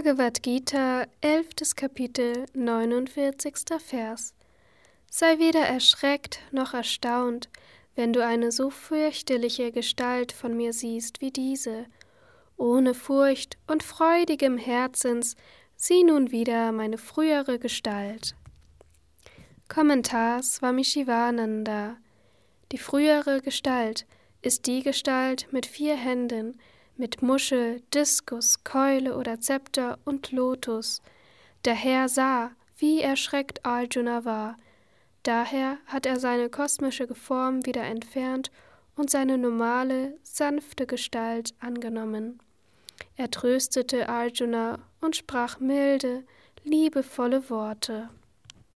Bhagavad Gita, 11. Kapitel, 49. Vers. Sei weder erschreckt noch erstaunt, wenn du eine so fürchterliche Gestalt von mir siehst wie diese. Ohne Furcht und freudigem Herzens sieh nun wieder meine frühere Gestalt. Kommentar Swami Shivananda Die frühere Gestalt ist die Gestalt mit vier Händen, mit Muschel, Diskus, Keule oder Zepter und Lotus. Der Herr sah, wie erschreckt Arjuna war. Daher hat er seine kosmische Form wieder entfernt und seine normale, sanfte Gestalt angenommen. Er tröstete Arjuna und sprach milde, liebevolle Worte.